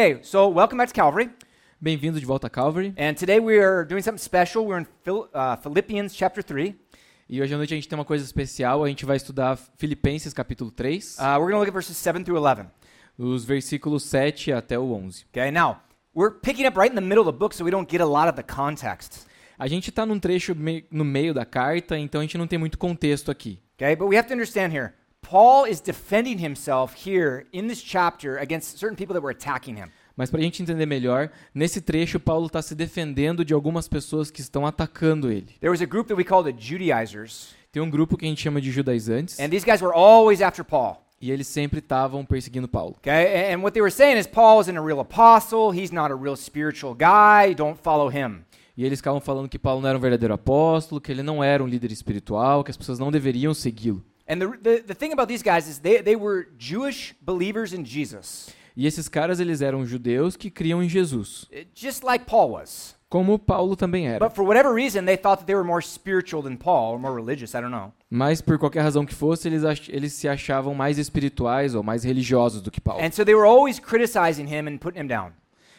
Okay, so welcome back to Calvary. Bem-vindo de volta a Calvary. And today we are doing something special. We're in Phil, uh, Philippians chapter 3. E hoje à noite a gente tem uma coisa especial. A gente vai estudar Filipenses capítulo 3, Uh, we're going to look at verses 7 through 11. os versículos 7 até o 11. Okay, now we're picking up right in the middle of the book so we don't get a lot of the context. A gente está num trecho me- no meio da carta, então a gente não tem muito contexto aqui. Okay, but we have to understand here Paul is defending himself here in this chapter against certain people that were attacking him. Mas para a gente entender melhor, nesse trecho Paulo está se defendendo de algumas pessoas que estão atacando ele. There was a group that we call the Judaizers, Tem um grupo que a gente chama de judaizantes and these guys were always after Paul. e eles sempre estavam perseguindo Paulo. Okay, and and what they were saying is Paul isn't a real apostle, he's not a real spiritual guy, don't follow him. E eles ficavam falando que Paulo não era um verdadeiro apóstolo, que ele não era um líder espiritual, que as pessoas não deveriam segui-lo. And the, the, the thing about these guys is they, they were Jewish believers in Jesus, E esses caras eles eram judeus que criam em Jesus, eh, just like Paul was. como Paulo também era. But for whatever reason, they thought that they were more spiritual than Paul, or more religious, I don't know. Mas por qualquer razão que fosse, eles, eles se achavam mais espirituais ou mais religiosos do que Paulo. And so they were always criticizing him and putting him down.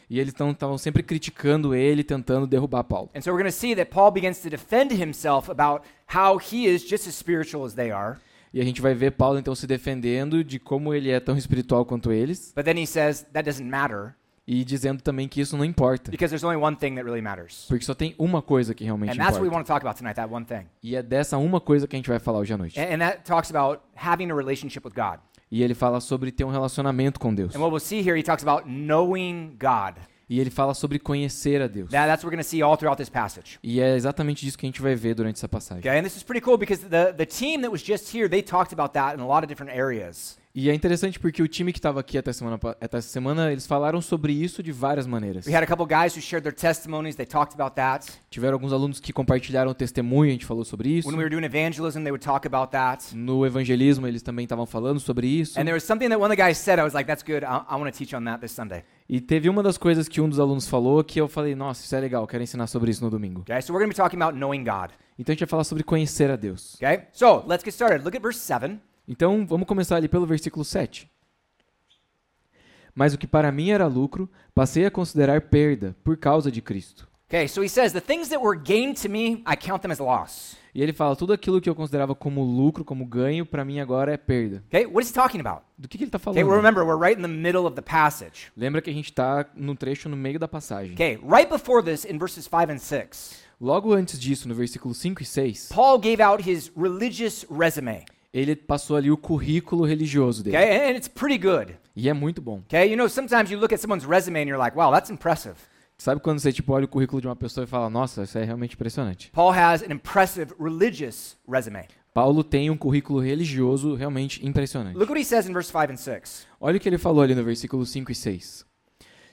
E eles estavam sempre criticando ele, tentando derrubar Paulo. And so we're going to see that Paul begins to defend himself about how he is just as spiritual as they are. E a gente vai ver Paulo então se defendendo de como ele é tão espiritual quanto eles But then he says that doesn't matter e dizendo também que isso não importa, because there's only one thing that really matters. porque só tem uma coisa que realmente And that's what we importa. want to talk about tonight, that one thing. E é dessa uma coisa que a gente vai falar hoje à noite. And, and that talks about having a relationship with God. E ele fala sobre ter um relacionamento com Deus. And what we'll see here, he talks about knowing God. E ele fala sobre conhecer a Deus. That, that's what we're going to see all throughout this passage. E é exatamente disso que a gente vai ver durante essa passagem. Okay, and this is pretty cool because the, the team that was just here, they talked about that in a lot of different areas. E é interessante porque o time que estava aqui até semana, até essa semana, eles falaram sobre isso de várias maneiras. We had a couple guys who shared their testimonies, they talked about that. Tiveram alguns alunos que compartilharam testemunho, a gente falou sobre isso. When we were doing evangelism, they would talk about that. No evangelismo, eles também estavam falando sobre isso. And there was something that one of the guys said, I was like, that's good, I, I want to teach on that this Sunday. E teve uma das coisas que um dos alunos falou que eu falei, nossa, isso é legal, quero ensinar sobre isso no domingo. Okay, so we're going to be talking about knowing God. Então a gente vai falar sobre conhecer a Deus. Okay, so let's get started. Look at verse 7. Então vamos começar ali pelo versículo 7. Mas o que para mim era lucro, passei a considerar perda por causa de Cristo. Okay, so he says, the things that were gained to me, I count them as loss. E ele fala, tudo aquilo que eu considerava como lucro, como ganho, para mim agora é perda. Okay, what is he talking about? Do que, que ele está Okay, falando? well, remember, we're right in the middle of the passage. Lembra que a gente está no trecho no meio da passagem. Okay, right before this, in verses 5 and 6, Logo antes disso, no versículo 5 e 6, Paul gave out his religious resume. Ele passou ali o currículo religioso dele. Okay, and it's pretty good. E é muito bom. Okay, you know, sometimes you look at someone's resume and you're like, wow, that's impressive. Sabe quando você tipo olha o currículo de uma pessoa e fala, nossa, isso é realmente impressionante. Paul has an impressive religious resume. Paulo tem um currículo religioso realmente impressionante. Look what he says in verse 5 and 6. Olha o que ele falou ali no versículo 5 e 6.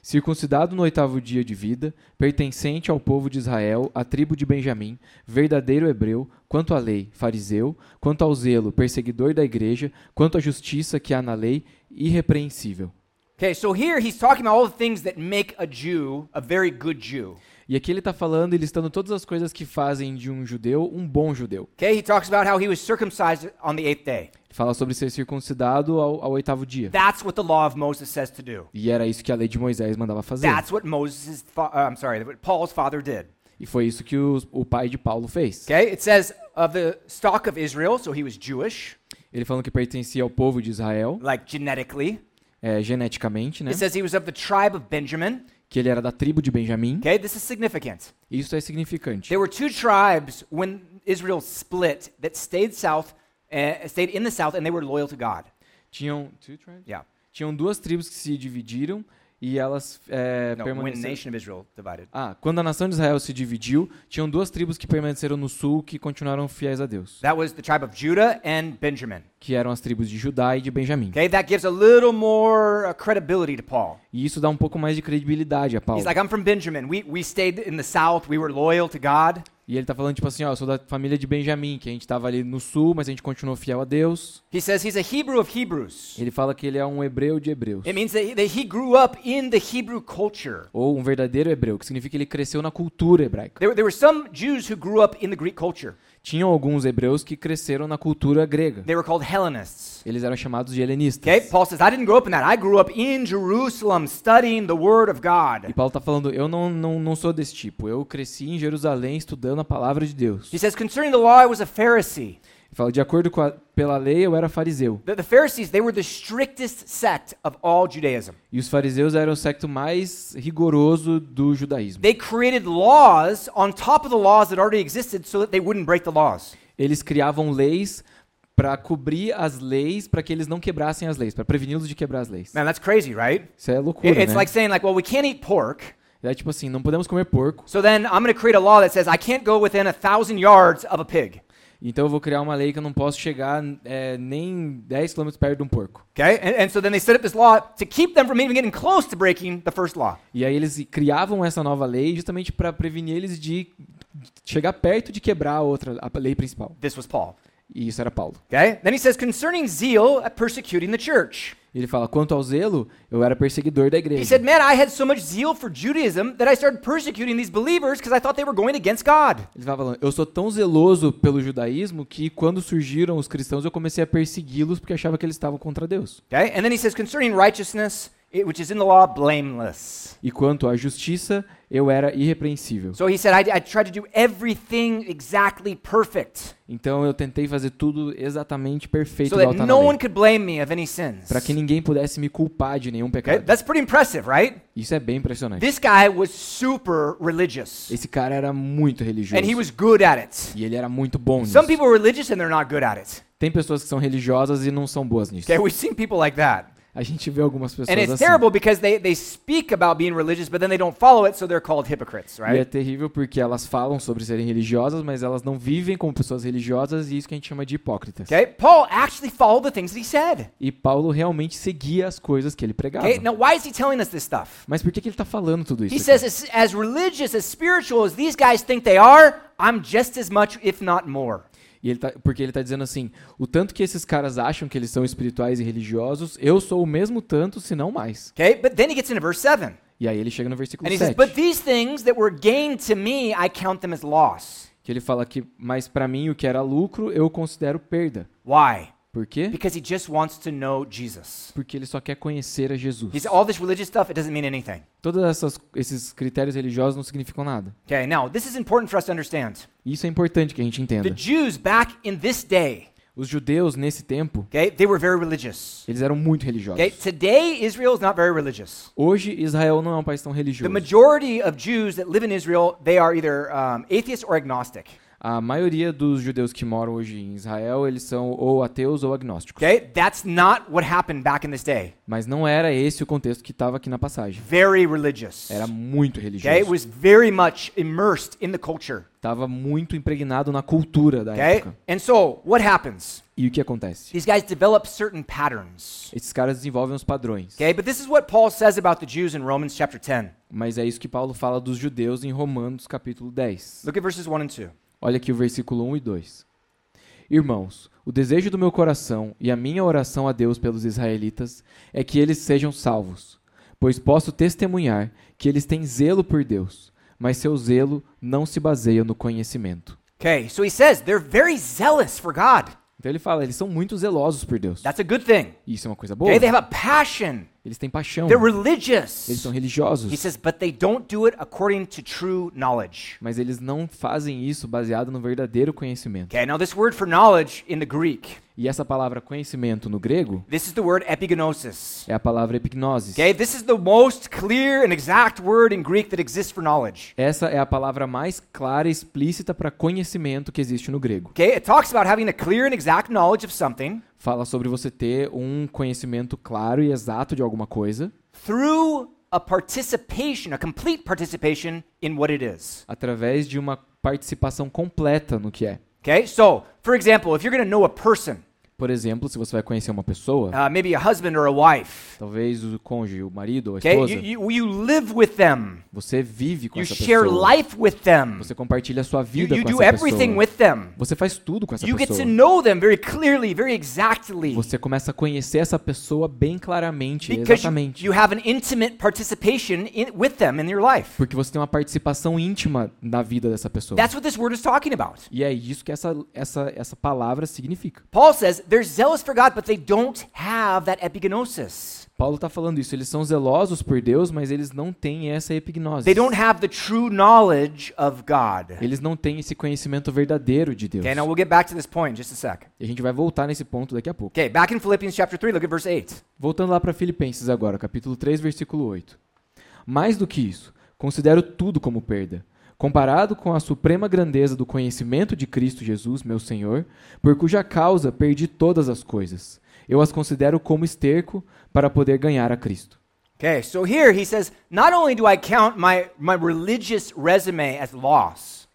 Circuncidado no oitavo dia de vida, pertencente ao povo de Israel, à tribo de Benjamim, verdadeiro hebreu, quanto à lei, fariseu, quanto ao zelo, perseguidor da igreja, quanto à justiça que há na lei, irrepreensível. Okay, so here he's talking about all the things that make a Jew a very good Jew. E aqui ele está falando e listando todas as coisas que fazem de um judeu um bom judeu. Okay, he talks about how he was circumcised on the eighth day. Fala sobre ser circuncidado ao, ao oitavo dia. That's what the law of Moses says to do. E era isso que a lei de Moisés mandava fazer. That's what Moses, uh, I'm sorry, what Paul's father did. E foi isso que os- o pai de Paulo fez. Okay, it says of the stock of Israel, so he was Jewish, Ele falando que pertencia ao povo de Israel, like genetically. é, geneticamente, né? It says he was of the tribe of Benjamin. Que ele era da tribo de Benjamim. Okay, this is significant. Isso é significante. There were two tribes when Israel split that stayed south, uh, stayed in the south, and they were loyal to God. Tinham, two tribes? Yeah. Tinham duas tribos que se dividiram e elas é, No, permaneceram. nation of Israel divided. Ah, quando a nação de Israel se dividiu, tinham duas tribos que permaneceram no sul que continuaram fiéis a Deus, That was the tribe of Judah and Benjamin. que eram as tribos de Judá e de Benjamim. Okay, that gives a little more uh, credibility to Paul. E isso dá um pouco mais de credibilidade a Paulo. He's like, I'm from Benjamin. We, we stayed in the south. We were loyal to God. E ele tá falando tipo assim, ó, eu sou da família de Benjamim, que a gente tava ali no sul, mas a gente continuou fiel a Deus. He says he's a Hebrew of Hebrews. Ele fala que ele é um hebreu de hebreus. It means that he, that he grew up in the Hebrew culture. Ou um verdadeiro hebreu, que significa que ele cresceu na cultura hebraica. There, there were some Jews who grew up in the Greek culture. Tinham alguns hebreus que cresceram na cultura grega. They were called Hellenists. Eles eram chamados de helenistas. Okay? Paul says, I didn't grow up in that. I grew up in Jerusalem studying the Word of E God. Paulo está falando, eu não, não, não sou desse tipo. Eu cresci em Jerusalém estudando a palavra de Deus. He says, concerning the law, I was a Pharisee. Fala, de acordo com a, pela lei, eu era fariseu. The, the Pharisees, they were the strictest sect of all Judaism. E os fariseus eram o secto mais rigoroso do judaísmo. They created laws on top of the laws that already existed so that they wouldn't break the laws. Eles criavam leis para cobrir as leis, para que eles não quebrassem as leis, para preveni-los de quebrar as leis. Man, that's crazy, right? Isso é loucura, It- It's né? like saying, like, well, we can't eat pork, É tipo assim, não podemos comer porco, so then I'm going to create a law that says I can't go within a thousand yards of a pig. Então eu vou criar uma lei que eu não posso chegar é, nem 10 km perto de um porco. Okay? And, and so then they set up this law to keep them from even getting close to breaking the first law. E aí eles criavam essa nova lei justamente para prevenir eles de chegar perto de quebrar a outra, a lei principal. This was Paul. E isso era Paulo. Okay? Then he says, concerning zeal at persecuting the church. Ele fala, quanto ao zelo, eu era perseguidor da He igreja. said, man, I had so much zeal for Judaism that I started persecuting these believers because I thought they were going against God. Ele estava falando, eu sou tão zeloso pelo judaísmo que quando surgiram os cristãos eu comecei a persegui-los porque achava que eles estavam contra Deus. Okay? And then he says, concerning righteousness, which is in the law, blameless. E quanto à justiça, eu era irrepreensível. So he said, I, I tried to do everything exactly perfect Então eu tentei fazer tudo exatamente perfeito so igual that tá no one could blame me of any sins. para que ninguém pudesse me culpar de nenhum Okay? pecado. That's pretty impressive, right? Isso é bem impressionante. This guy was super religious Esse cara era muito religioso. and he was good at it. E ele era muito bom nisso. Some people are religious and they're not good at it. Tem pessoas que são religiosas e não são boas nisso. Okay, we've seen people like that. A gente vê algumas pessoas And it's assim. terrible because they, they speak about being religious, but then they don't follow it, so they're called hypocrites, E é right? terrível porque elas falam sobre serem religiosas, mas elas não vivem como pessoas religiosas e isso que a gente chama de hipócritas. Okay, Paul actually followed the things that he said. E Paulo realmente seguia as coisas que ele pregava. Okay, now why is he telling us this stuff? Mas por que, que ele está falando tudo isso? He aqui? says, as, as religious, as spiritual as these guys think they are, I'm just as much, if not more. E ele tá, porque ele está dizendo assim: o tanto que esses caras acham que eles são espirituais e religiosos, eu sou o mesmo tanto, se não mais. Okay, but then he gets into verse 7. E aí ele chega no versículo And he says, 7, But these things that were gained to me, I count them as loss. que ele fala que, mas para mim o que era lucro, eu considero perda. Why? Por quê? Because he just wants to know Jesus. Porque ele só quer conhecer a Jesus. He said, all this religious stuff, it doesn't mean anything. Todos essas, esses critérios religiosos não significam nada. Okay, now this is important for us to understand. Isso é importante que a gente The entenda. Jews back in this day, Os judeus nesse tempo, okay, they were very religious. eles eram muito religiosos. Okay, today Israel is not very religious. Hoje Israel não é um país tão The religioso. majority of Jews that live in Israel, they are either um, atheist or agnostic. A maioria dos judeus que moram hoje em Israel, eles são ou ateus ou agnósticos. Okay, that's not what happened back in this day. Mas não era esse o contexto que estava aqui na passagem. Very religious. Era muito Okay, it religioso. was very much immersed in the culture. Estava muito impregnado na cultura da Okay, época. and so what happens? E o que acontece? These guys develop certain patterns. Esses caras desenvolvem os padrões. Okay, but this is what Paul says about the Jews in Romans chapter 10. Mas é isso que Paulo fala dos judeus em Romanos capítulo 10. Look at verses 1 and 2. Olha aqui o versículo 1 e 2. Irmãos, o desejo do meu coração e a minha oração a Deus pelos israelitas é que eles sejam salvos, pois posso testemunhar que eles têm zelo por Deus, mas seu zelo não se baseia no conhecimento. Okay, so he says they're very zealous for God. Então ele fala, eles são muito zelosos por Deus. That's a good thing. Isso é uma coisa boa. Okay, they have a passion. Eles têm paixão. They're Eles religious. são religiosos. He says, but they don't do it according to true knowledge. Mas eles não fazem isso baseado no verdadeiro conhecimento. Okay, now this word for knowledge in the Greek, E essa palavra conhecimento no grego this is the word epignosis. é a palavra epignosis. Okay, this is the most clear and exact word in Greek that exists for knowledge. Essa é a palavra mais clara e explícita para conhecimento que existe no grego. Okay, it talks about having a clear and exact knowledge of something Fala sobre você ter um conhecimento claro e exato de alguma coisa through a participation, a complete participation in what it is. através de uma participação completa no que é. Okay, so for example, if you're going to know a person, Por exemplo, se você vai conhecer uma pessoa, uh, maybe a husband or a wife. talvez o cônjuge, o marido ou a Okay, esposa, you, you, you live with them. você vive com You essa share pessoa. life with them. Você compartilha a sua You, vida you com do essa everything pessoa. with them. Você faz tudo com essa You get to pessoa. know them very clearly, very exactly. Você começa a conhecer essa pessoa bem claramente, Because you, exatamente. you have an intimate participation in, with them in your life. Porque você tem uma participação íntima na vida dessa pessoa. That's what this word is talking about. E é isso que essa, essa, essa palavra significa. Paul says they're zealous for God, but they don't have that epigenosis. Paulo está falando isso. Eles são zelosos por Deus, mas eles não têm essa epignose. They don't have the true knowledge of God. Eles não têm esse conhecimento verdadeiro de Deus. Okay, now we'll get back to this point in just a sec. E a gente vai voltar nesse ponto daqui a pouco. Okay, back in Philippians chapter 3, look at verse 8. Voltando lá para Filipenses agora, capítulo 3, versículo 8. Mais do que isso, considero tudo como perda, comparado com a suprema grandeza do conhecimento de Cristo Jesus, meu Senhor, por cuja causa perdi todas as coisas. Eu as considero como esterco para poder ganhar a Cristo. Okay, so here he says, not only do I count my, my religious resume as loss,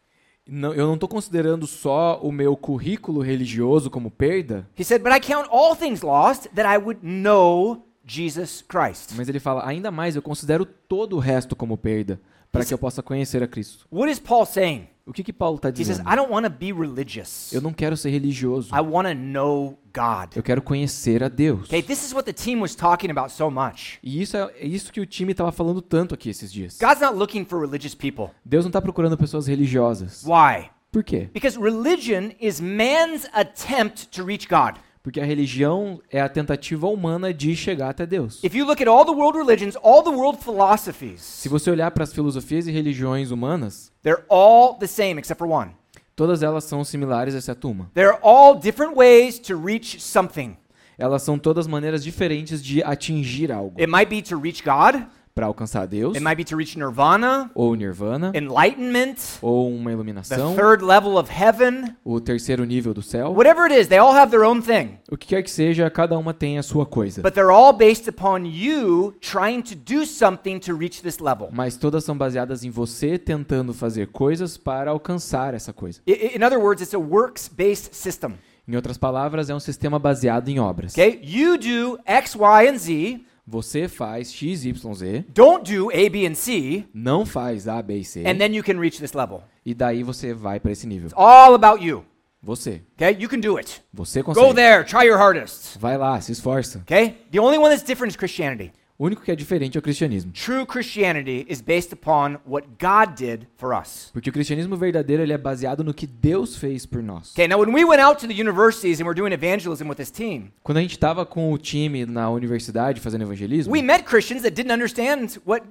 Não, eu não estou considerando só o meu currículo religioso como perda, he said, but I count all things lost that I would know Jesus Christ. mas ele fala, ainda mais, eu considero todo o resto como perda, para que eu possa conhecer a Cristo. What is Paul saying? O que, que Paulo está He says, dizendo? I don't want to be religious. Eu não quero ser religioso. I want to know God. Eu quero conhecer a Deus. Okay, this is what the team was talking about so much. E isso é é isso que o time estava falando tanto aqui esses dias. God's not looking for religious people. Deus não está procurando pessoas religiosas. Why? Por quê? Because religion is man's attempt to reach God. Porque a religião é a tentativa humana de chegar até Deus. If you look at all the world religions, all the world philosophies, Se você olhar para as filosofias e religiões humanas, they're all the same except for one. todas elas são similares, exceto uma. They're all different ways to reach something. Elas são todas maneiras diferentes de atingir algo. It might be to reach God, Para alcançar Deus, it might be to reach nirvana, ou nirvana, enlightenment, ou uma the iluminação, third level of heaven. o terceiro nível do céu. Whatever it is, they all have their own thing. O que quer que seja, cada uma tem a sua coisa. But they're all based upon you trying to do something to reach this level. Mas todas são baseadas em você tentando fazer coisas para alcançar essa coisa. In other words, it's a works based system. Em outras palavras, é um sistema baseado em obras. Okay? You do X, Y, and Z. Você faz X, Y, Z, Don't do A, B, and C. não faz A, B e C, And then you can reach this level. e daí você vai para esse nível. It's all about you. Você. Okay? You can do it. Você Go consegue. there. Try your hardest. Vai lá, se esforça. Okay? The only one that's different is Christianity. O único que é diferente é o cristianismo. True Christianity is based upon what God did for us. Porque o cristianismo verdadeiro ele é baseado no que Deus fez por nós. Okay, now when we went out to the universities and we're doing evangelism with this team, Quando a gente estava com o time na universidade fazendo evangelismo, we met Christians that didn't understand what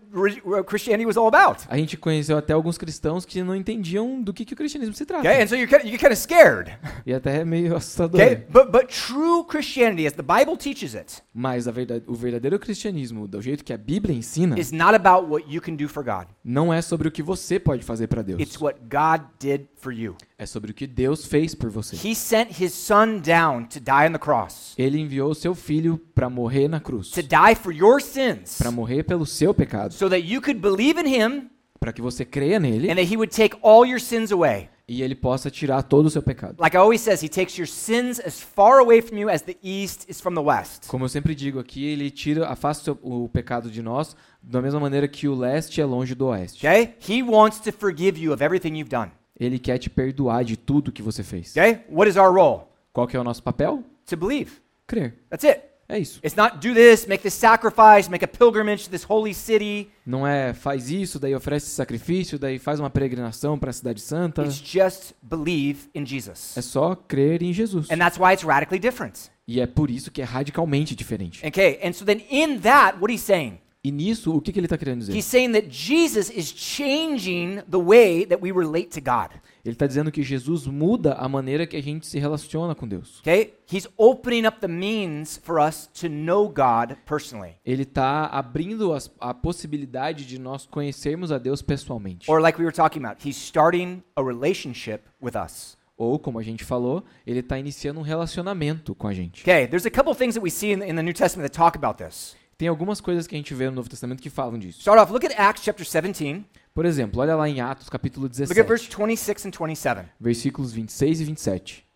Christianity was all about. a gente conheceu até alguns cristãos que não entendiam do que, que o cristianismo se trata. Okay, and so you're kind of, you get kind of scared. E até é meio assustador. Okay, but but true Christianity, as the Bible teaches it, Mas a verdade, o verdadeiro cristianismo, do jeito que a Bíblia ensina, is not about what you can do for God. não é sobre o que você pode fazer para Deus. It's what God did for you. É sobre o que Deus fez por você. He sent His Son down to die on the cross, Ele enviou o seu filho para morrer na cruz, to die for your sins, para morrer pelo seu pecado, so that you could believe in Him para que você creia nele and that He would take all your sins away. E ele possa tirar todo o seu pecado. Like I always says, He takes your sins as far away from you as the east is from the west. Como eu sempre digo aqui, ele tira, afasta o, o pecado de nós da mesma maneira que o leste é longe do oeste. Okay? He wants to forgive you of everything you've done. Ele quer te perdoar de tudo que você fez. Okay? What is our role? Qual que é o nosso papel? To believe. Crer. That's it. É isso. It's not do this, make this sacrifice, make a pilgrimage to this holy city. Não é faz isso, daí oferece sacrifício, daí faz uma peregrinação para a cidade santa. It's just believe in Jesus. É só crer em Jesus. And that's why it's radically different. E é por isso que é radicalmente diferente. Okay? And so then in that, what he's saying? E nisso, o que, que ele está querendo dizer? He's saying that Jesus is changing the way that we relate to God. Ele está dizendo que Jesus muda a maneira que a gente se relaciona com Deus. Okay? He's opening up the means for us to know God personally. Ele está abrindo as- a possibilidade de nós conhecermos a Deus pessoalmente. Or like we were talking about, he's starting a relationship with us. Ou, como a gente falou, ele está iniciando um relacionamento com a gente. Okay, there's a couple things that we see in, in the New Testament that talk about this. Tem algumas coisas que a gente vê no Novo Testamento que falam disso. Start off, look at Acts chapter 17. Por exemplo, olha lá em Atos capítulo Look at 17, verse 26 and 27. versículos 26 e 27.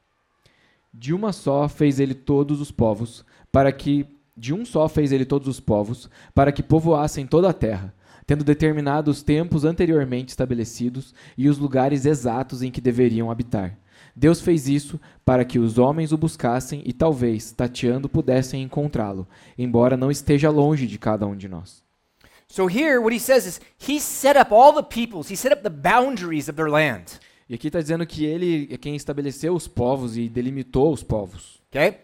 De uma só fez ele todos os povos, para que de um só fez ele todos os povos, para que povoassem toda a terra, tendo determinado os tempos anteriormente estabelecidos e os lugares exatos em que deveriam habitar. Deus fez isso para que os homens o buscassem e talvez, tateando, pudessem encontrá-lo, embora não esteja longe de cada um de nós. So here, what he says is he set up all the peoples, he set up the boundaries of their land. E aqui está dizendo que ele é quem estabeleceu os povos e delimitou os povos. Okay?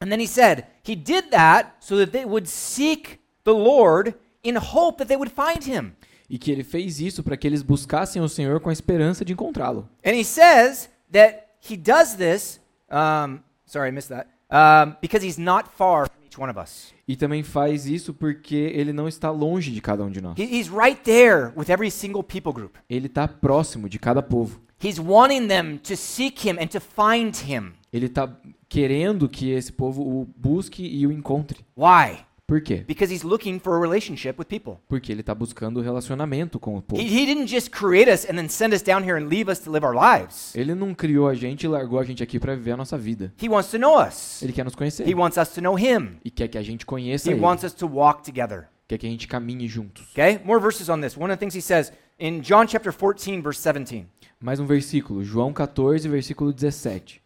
And then he said, he did that so that they would seek the Lord in hope that they would find him. E que ele fez isso para que eles buscassem o Senhor com a esperança de encontrá-lo. And he says that he does this, um, sorry, I missed that, um, because he's not far from each one of us. E também faz isso porque ele não está longe de cada um de nós. Right there with every single people group. Ele está próximo de cada povo. He's wanting them to seek him and to find him. Ele está querendo que esse povo o busque e o encontre. Why? Por quê? Because he's looking for a relationship with people. Porque ele está buscando relacionamento com o povo. He, he didn't just create us and then send us down here and leave us to live our lives. Ele não criou a gente e largou a gente aqui para viver a nossa vida. He wants to know us. Ele quer nos conhecer. He wants us to know him. E quer que a gente conheça He ele. wants us to walk together. Quer que a gente caminhe juntos. Okay? More verses on this. One of the things he says in John chapter 14 verse 17. Mais um versículo, João 14, versículo 17.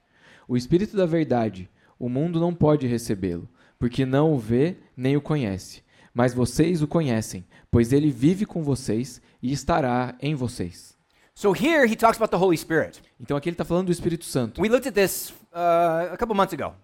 O Espírito da Verdade, o mundo não pode recebê-lo, porque não o vê nem o conhece. Mas vocês o conhecem, pois ele vive com vocês e estará em vocês. So here he talks about the Holy Spirit. Então aqui ele está falando do Espírito Santo. We looked at this uh, a couple months ago.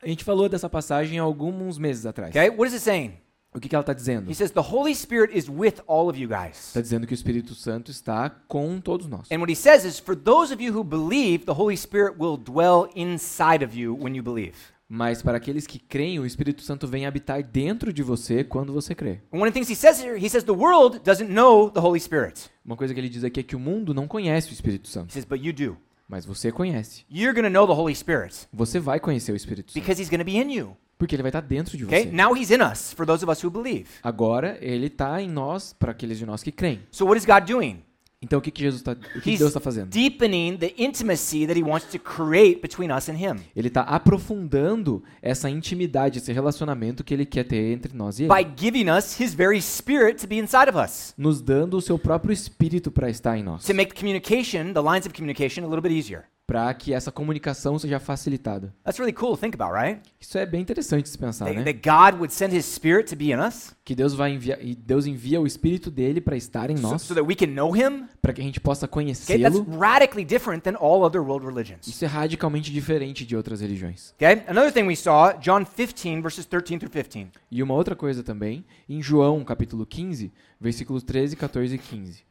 A gente falou dessa passagem há alguns meses atrás. Okay? What is it saying? O que, que ela está dizendo? He says the Holy Spirit is with all of you guys. Está dizendo que o Espírito Santo está com todos nós. And what he says is for those of you who believe, the Holy Spirit will dwell inside of you when you believe. Mas para aqueles que creem, o Espírito Santo vem habitar dentro de você quando você crê. And one of the things he says here, he says the world doesn't know the Holy Spirit. Uma coisa que ele diz aqui é que o mundo não conhece o Espírito He Santo, says, but you do. mas você conhece. You're going to know the Holy Spirit Você vai conhecer o Espírito Santo, because he's going to be in you. porque ele vai estar dentro de Okay? você. Now he's in us for those of us who believe. Agora ele está em nós para aqueles de nós que creem. So what is God doing? Então o que, que Jesus está, o que, que Deus está fazendo? deepening the intimacy that he wants to create between us and him Ele está aprofundando essa intimidade, esse relacionamento que ele quer ter entre nós e ele, by giving us his very spirit to be inside of us nos dando o seu próprio Espírito para estar em nós, to make the communication, the lines of communication a little bit easier. Para que essa comunicação seja facilitada. That's really cool to think about, right? Isso é bem interessante de se pensar, That, né? that God would send his spirit to be in us Que Deus vai enviar e Deus envia o Espírito dele para estar em so, nós, so that we can know him. para que a gente possa Okay, that's conhecê-lo. radically different than all other world religions. Isso é radicalmente diferente de outras religiões. Okay? Another thing we saw, John 15 verses 13 through 15. E uma outra coisa também, em João, capítulo 15, versículos 13, 14 e 15.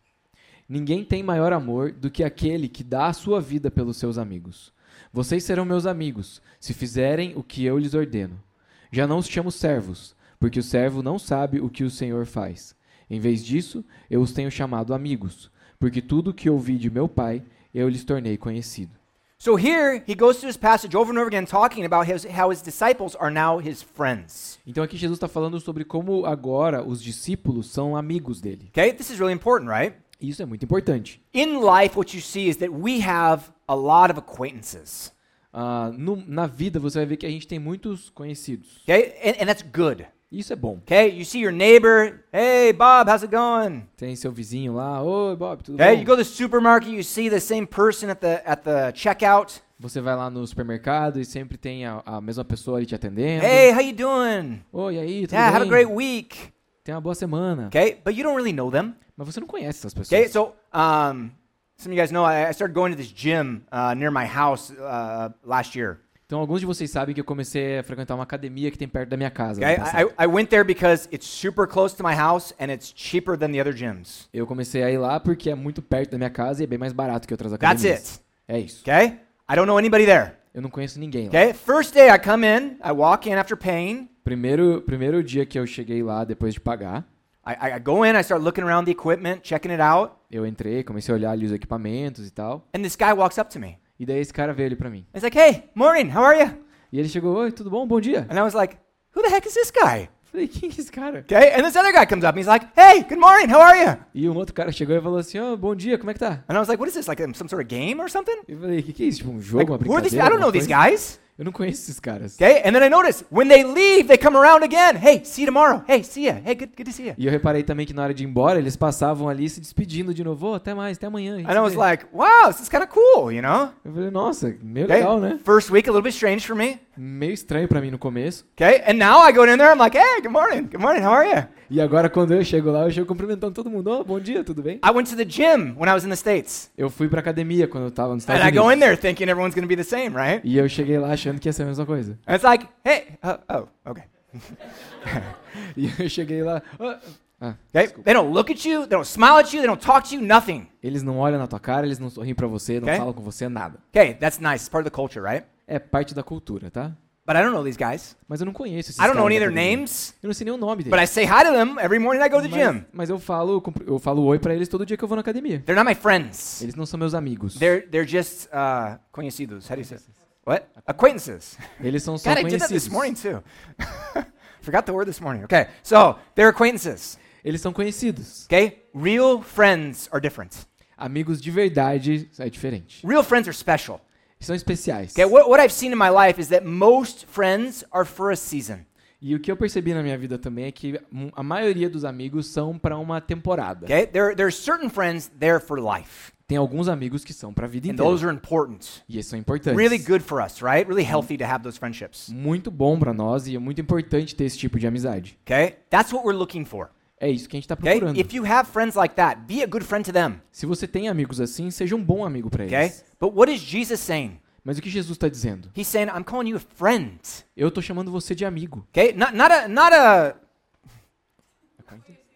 Ninguém tem maior amor do que aquele que dá a sua vida pelos seus amigos. Vocês serão meus amigos, se fizerem o que eu lhes ordeno. Já não os chamo servos, porque o servo não sabe o que o Senhor faz. Em vez disso, eu os tenho chamado amigos, porque tudo o que ouvi de meu Pai, eu lhes tornei conhecido. So here he goes through this passage over and over again talking about his, how his disciples are now his friends. Então aqui Jesus está falando sobre como agora os discípulos são amigos dele. Okay? This is really important, right? Isso é muito importante. In life, what you see is that we have a lot of acquaintances. Ah, no- na vida você vai ver que a gente tem muitos conhecidos. Okay? And, and that's good. Isso é bom. Okay? You see your neighbor, hey, Bob, how's it going? Tem seu vizinho lá, oi Bob, tudo Okay? bom? You go to the supermarket, you see the same person at the, at the checkout. Você vai lá no supermercado e sempre tem a, a mesma pessoa ali te atendendo. Hey, how you doing? Oi, e aí, tudo Yeah, have a bem? great week. Tenha uma boa semana. Okay? But you don't really know them. Mas você não conhece essas pessoas. Okay? So, um, some of you guys know I, I started going to this gym uh, near my house uh, last year. Então alguns de vocês sabem que eu comecei a frequentar uma academia que tem perto da minha casa. Okay? I, I went there because it's super close to my house and it's cheaper than the other gyms. Eu comecei a ir lá porque é muito perto da minha casa e é bem mais barato que outras That's academias. it. É isso. Okay? I don't know anybody there. Eu não conheço ninguém lá. Okay? First day I come in, I walk in after paying. Primeiro, primeiro dia que eu cheguei lá depois de pagar, I, I, go in, I start looking around the equipment, checking it out, eu entrei, comecei a olhar ali os equipamentos e tal. and this guy walks up to me. E daí esse cara veio ali pra mim. He's like, hey, morning, how are you? E ele chegou, oi, tudo bom? Bom dia. And I was like, who the heck is this guy? Falei, quem é esse cara? Okay? And this other guy comes up and he's like, hey, good morning, how are you? E um outro cara chegou e falou assim, ó, bom dia, como é que tá? And I was like, what is this, like um, some sort of game or something? Eu falei, o que, que é isso? Tipo um jogo, Like, uma who are these? brincadeira? I don't know alguma these coisa? guys. Eu não conheço esses caras. Okay? And then I noticed when they leave, they come around again. Hey, see you tomorrow. Hey, see ya. Hey, good, good to see you. E eu reparei também que na hora de ir embora, eles passavam ali se despedindo de novo. "Ô, até mais, até amanhã. And I was vê." like, wow, this is kind of cool, you know? Eu falei, nossa, meio Okay? legal, né? First week, a little bit strange for me. Meio estranho pra mim no começo. Okay? And now I go in there, I'm like, hey, good morning. Good morning, how are you? E agora quando eu chego lá, eu chego cumprimentando todo mundo. Ô, bom dia, tudo bem? I went to the gym when I was in the States. Eu fui pra academia quando eu tava nos Estados And I go in there thinking everyone's going to be the same, right? E eu cheguei lá achando que ia ser a mesma coisa. And it's like, hey, uh, oh, okay. E eu cheguei lá. "Ah, ah, Okay? They don't look at you, they don't smile at you, they don't talk to you, nothing. Eles não olham na tua cara, eles não sorriem pra você, não Ok. falam com você nada. Okay, that's nice. It's part of the culture, right? É parte da cultura, tá? But I don't know these guys. Mas eu não conheço esses I don't know any of their names, Eu não sei nem o nome but deles. I say hi to them every morning I go to the Mas, gym. mas eu falo, cumpri- eu falo oi pra eles todo dia que eu vou na academia. They're not my friends. Eles não são meus amigos. They're they're just uh, conhecidos. How do you say? What? Acquaintances. Eles são só God, I did that conhecidos. this morning too. Forgot the word this morning. Okay, so they're acquaintances. Eles são conhecidos. Okay, real friends are different. Amigos de verdade é diferente. Real friends are special. São especiais. Okay, what, what I've seen in my life is that most friends are for a season. E o que eu percebi na minha vida também é que a maioria dos amigos são pra uma temporada. Okay, there there are certain friends there for life, Tem alguns amigos que são pra vida and inteira. those are important. E esses são importantes. Really good for us, right? Really healthy to have those friendships. Muito bom pra nós e é muito importante ter esse tipo de amizade. Okay, that's what we're looking for. É isso que a gente tá Okay, procurando. if you have friends like that, be a good friend to them. Se você tem amigos assim, seja um bom amigo pra Okay, eles. but what is Jesus saying? Mas o que Jesus está dizendo? He's saying, I'm calling you a friend. Eu tô chamando você de amigo. Okay, not not a not a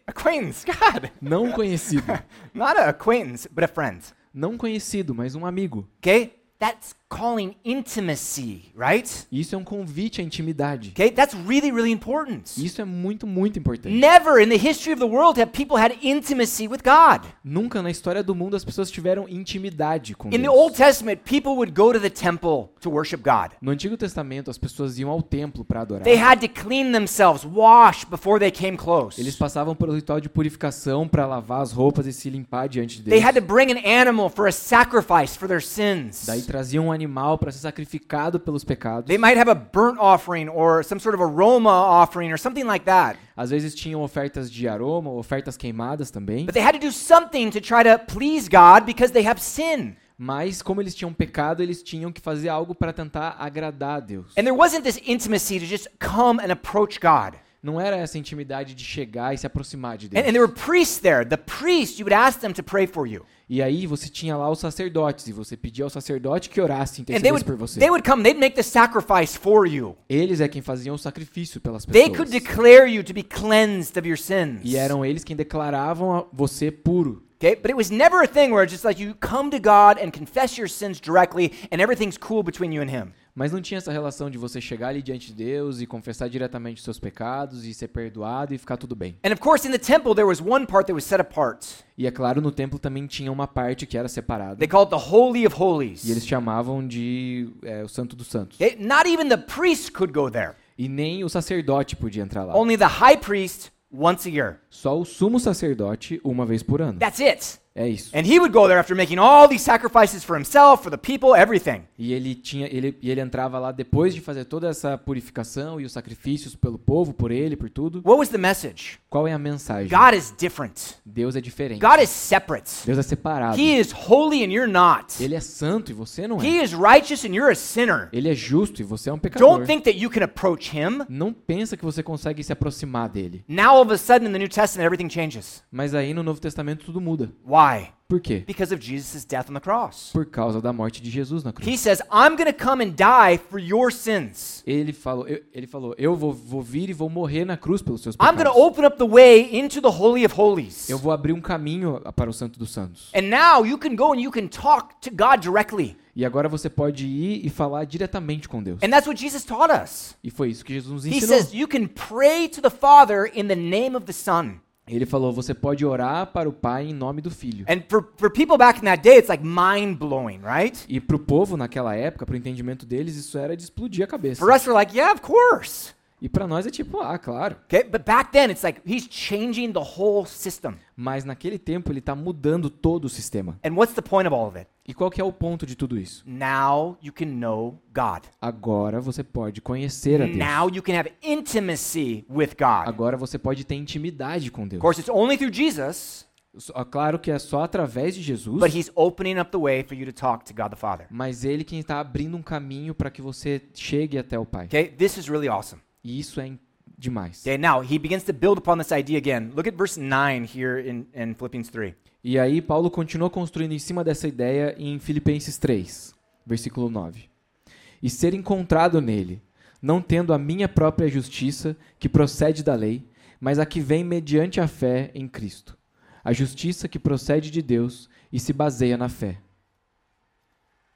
acquaintance. God, Não conhecido. not a acquaintance, but a friend. Não conhecido, mas um amigo. Okay, that's calling intimacy, right? Isso é um convite à intimidade. Okay, that's really really important. Isso é muito, muito importante. Never in the history of the world have people had intimacy with God. Nunca na história do mundo as pessoas tiveram intimidade com In the Deus. Old Testament, people would go to the temple to worship God. No Antigo Testamento, as pessoas iam ao templo para adorar. They had to clean themselves, wash before they came close. Eles passavam pelo ritual de purificação para lavar as roupas e se limpar diante de They Deus. had to bring an animal for a sacrifice for their sins. Daí traziam um animal para ser sacrificado pelos pecados. They might have a burnt offering or some sort of aroma offering or something like that. Às vezes tinham ofertas de aroma, ofertas queimadas também. But they had to do something to try to please God because they have sin. Mas como eles tinham pecado, eles tinham que fazer algo para tentar agradar a Deus. And there wasn't this intimacy to just come and approach God. Não era essa intimidade de chegar e se aproximar de Deus. And, and there were priests there. The priests, you would ask them to pray for you. E aí você tinha lá os sacerdotes e você pedia ao sacerdote que orasse intercedesse por você. they would come, they'd make the sacrifice for you. Eles é quem faziam o sacrifício pelas They could pessoas. declare you to be cleansed of your sins. E eram eles quem declaravam você puro. Okay, but it was never a thing where it's just like you come to God and confess your sins directly and everything's cool between you and Him. Mas não tinha essa relação de você chegar ali diante de Deus e confessar diretamente os seus pecados e ser perdoado e ficar tudo bem. And of course, in the temple, there was one part that was set apart. E é claro, no templo também tinha uma parte que era separada. They called it the Holy of E Holies. eles chamavam de é, o Santo dos Santos. Not even the priest could go there. E nem o sacerdote podia entrar lá. Only the high priest once a year. Só o sumo sacerdote uma vez por ano. That's it. É isso. And he would go there after making all these sacrifices for himself, for the people, everything. E ele tinha, ele, e ele entrava lá depois de fazer toda essa purificação e os sacrifícios pelo povo, por ele, por tudo. What was the message? Qual é a mensagem? God is different. Deus é diferente. God is separate. Deus é separado. He is holy and you're not. Ele é santo e você não He é. is righteous and you're a sinner. Ele é justo e você é um pecador. Don't think that you can approach him. Não pensa que você consegue se aproximar dele. Now all of a sudden in the New Testament everything changes. Mas aí no Novo Testamento tudo muda. Why? Por quê? Because of Jesus' death on the cross. Por causa da morte de Jesus na cruz. He says, I'm going to come and die for your sins. Ele falou, eu, ele falou, eu vou, vou vir e vou morrer na cruz pelos seus I'm going to pecados. open up the way into the Holy of Holies. Eu vou abrir um caminho para o Santo dos Santos. And now you can go and you can talk to God directly. E agora você pode ir e falar diretamente com Deus. And that's what Jesus taught us. E foi isso que Jesus nos He ensinou. says, You can pray to the Father in the name of the Son. Ele falou, você pode orar para o Pai em nome do Filho. And for, for people back in that day, it's like mind blowing, right? E pro povo naquela época, pro entendimento deles, isso era de explodir a cabeça. For us, we're like, Yeah, of course. E pra nós é tipo, ah, claro. Okay? But back then, it's like he's changing the whole system. Mas naquele tempo ele tá mudando todo o sistema. And what's the point of all of it? E qual que é o ponto de tudo isso? Now you can know God. Agora você pode conhecer a Deus. Now you can have intimacy with God. Agora você pode ter intimidade com Deus. Of course, it's only through Jesus, Só- Claro que é só através de Jesus, but he's opening up the way for you to talk to God the Father. mas ele quem está abrindo um caminho para que você chegue até o Pai. Okay? This is really awesome. E isso é demais. Okay, now he begins to build upon this idea again. Look at verse 9 here in, in Philippians 3. E aí Paulo continua construindo em cima dessa ideia em Filipenses 3, versículo 9. E ser encontrado nele, não tendo a minha própria justiça, que procede da lei, mas a que vem mediante a fé em Cristo. A justiça que procede de Deus e se baseia na fé.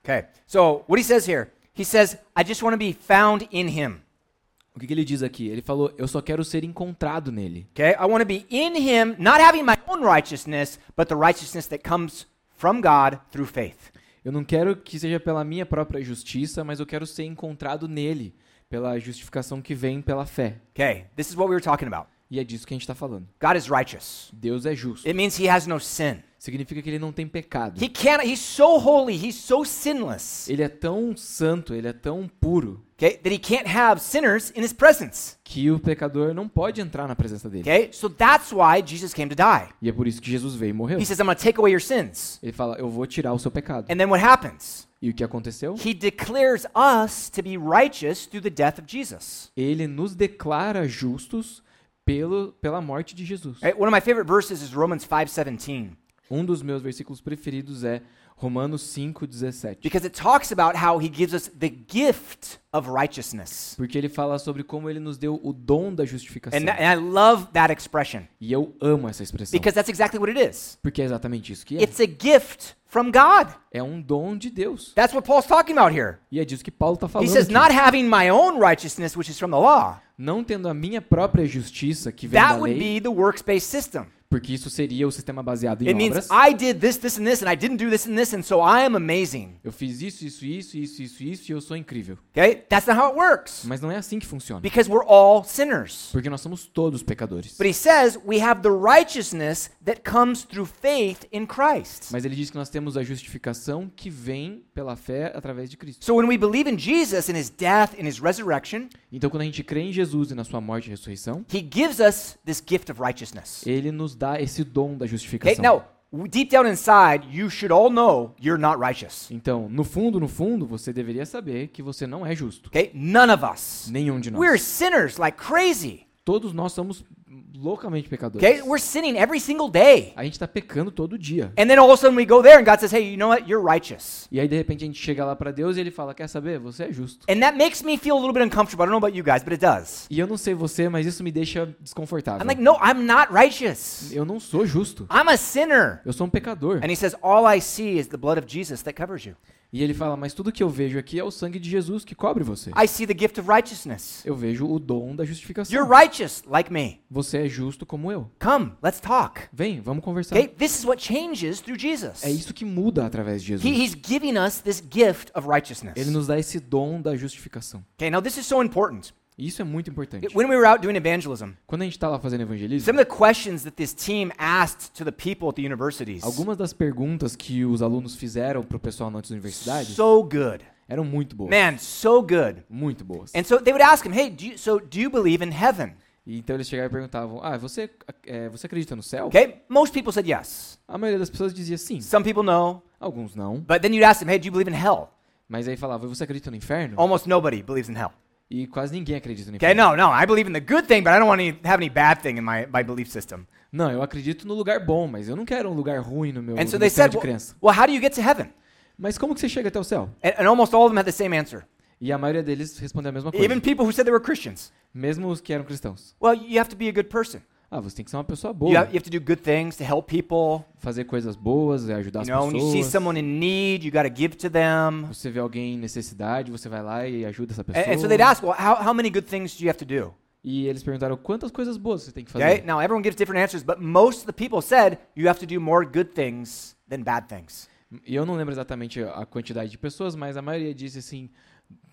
Okay, so what he says here, he says, I just want to be found in him. O que, que ele diz aqui? Ele falou: Eu só quero ser encontrado nele. Okay, I want to be in him, not having my own righteousness, but the righteousness that comes from God through faith. Eu não quero que seja pela minha própria justiça, mas eu quero ser encontrado nele, pela justificação que vem pela fé. Okay, this is what we were talking about. E é disso que a gente está falando. God is righteous. Deus é justo. It means he has no sin. Significa que ele não tem pecado. He can't, he's so holy, he's so sinless, Ele é tão santo, ele é tão puro, okay, that he can't have sinners in his presence. que o pecador não pode entrar na presença dele. Okay, so that's why Jesus came to die. E é por isso que Jesus veio e morreu. He says, I'm going to take away your sins. Ele fala: Eu vou tirar o seu pecado. And then what happens? E o que aconteceu? He declares us to be righteous through the death of Jesus. Ele nos declara justos pelo, pela morte de Jesus. Right? One of my favorite verses is Romans 5:17 Um dos meus versículos preferidos é Romanos 5:17. because it talks about how he gives us the gift of righteousness. Porque ele fala sobre como ele nos deu o dom da justificação. And, and I love that expression E eu amo essa expressão. because that's exactly what it is. Porque é exatamente isso que é. It's a gift from God. É um dom de Deus. That's what Paul's talking about here. E é disso que Paulo está He falando. says, aqui. not having my own righteousness, which is from the law. Não tendo a minha própria justiça que vem That da would lei, be the works-based system. Porque isso seria o sistema baseado em It means obras. I did this, this, and this, and I didn't do this and this, and so I am amazing. Eu fiz isso, isso, isso, isso, isso, isso e eu sou incrível. Okay? That's not how it works. Mas não é assim que funciona. Because we're all sinners. Porque nós somos todos pecadores. But he says we have the righteousness that comes through faith in Christ. Mas ele diz que nós temos a justificação que vem pela fé através de Cristo. So when we believe in Jesus and his death and his resurrection, Então, quando a gente crê em Jesus e na sua morte e ressurreição, he gives us this gift of righteousness. ele nos dá esse dom da justificação. Deep down inside, you should all know you're not righteous. Então, no fundo, no fundo, você deveria saber que você não é justo. Okay? None of us. Nenhum de nós. We're sinners like crazy. Todos nós somos loucamente pecadores. Okay? We're sinning every single day. A gente está pecando todo dia. And then all of a sudden we go there and God says, hey, you know what? You're righteous. E aí, de repente, a gente chega lá pra Deus e ele fala: Quer saber? Você é justo. And that makes me feel a little bit uncomfortable. I don't know about you guys, but it does. E eu não sei você, mas isso me deixa desconfortável. I'm like, no, I'm not righteous. Eu não sou justo. I'm a sinner. Eu sou um pecador. And he says, all I see is the blood of Jesus that covers you. E ele fala: Mas tudo que eu vejo aqui é o sangue de Jesus que cobre você. I see the gift of righteousness. Eu vejo o dom da justificação. You're righteous like me. Você é justo como eu. Come, let's talk. Vem, vamos conversar. Okay? This is what changes through Jesus. É isso que muda através de He, Jesus. he's giving us this gift of righteousness. Ele nos dá esse dom da justificação. Okay, now this is so important. Isso é muito importante. When we were out doing evangelism, Quando a gente está lá fazendo evangelismo, some of the questions that this team asked to the people at the universities, algumas das perguntas que os alunos fizeram pro pessoal nas universidades so good. eram muito boas. Man, so good. Muito boas. And so they would ask him, hey, do you, so do you believe in heaven? E então eles chegavam e perguntavam: Ah, você, é, você acredita no céu? Okay, most people said yes. A maioria das pessoas dizia sim. Some people no. Alguns não. But then you'd ask them, hey, do you believe in hell? Mas aí falava: Você acredita no inferno? Almost nobody believes in hell. E quase ninguém acredita no Okay, inferno. no, no, I believe in the good thing, but I don't want to have any bad thing in my, my belief system. Não, eu acredito no lugar bom, mas eu não quero um lugar ruim no meu, And so no they meu céu said, de well, crença. well, how do you get to heaven? Mas como que você chega até o céu? And, and almost all of them had the same answer. E a maioria deles respondeu a mesma coisa. Even people who said they were Christians. Mesmo os que eram cristãos. Well, you have to be a good person. Ah, você tem que ser uma pessoa You boa. have, you have to do good things to help people. Fazer coisas boas, é ajudar You as know, when you see pessoas. someone in need, you got to give to them. Você vê alguém em necessidade, você vai lá e ajuda essa pessoa. And, and so they'd ask, well, how, how many good things do you have to do? E eles perguntaram quantas coisas boas você tem que fazer. Okay, now everyone gives different answers, but most of the people said you have to do more good things than bad things. E eu não lembro exatamente a quantidade de pessoas, mas a maioria disse assim: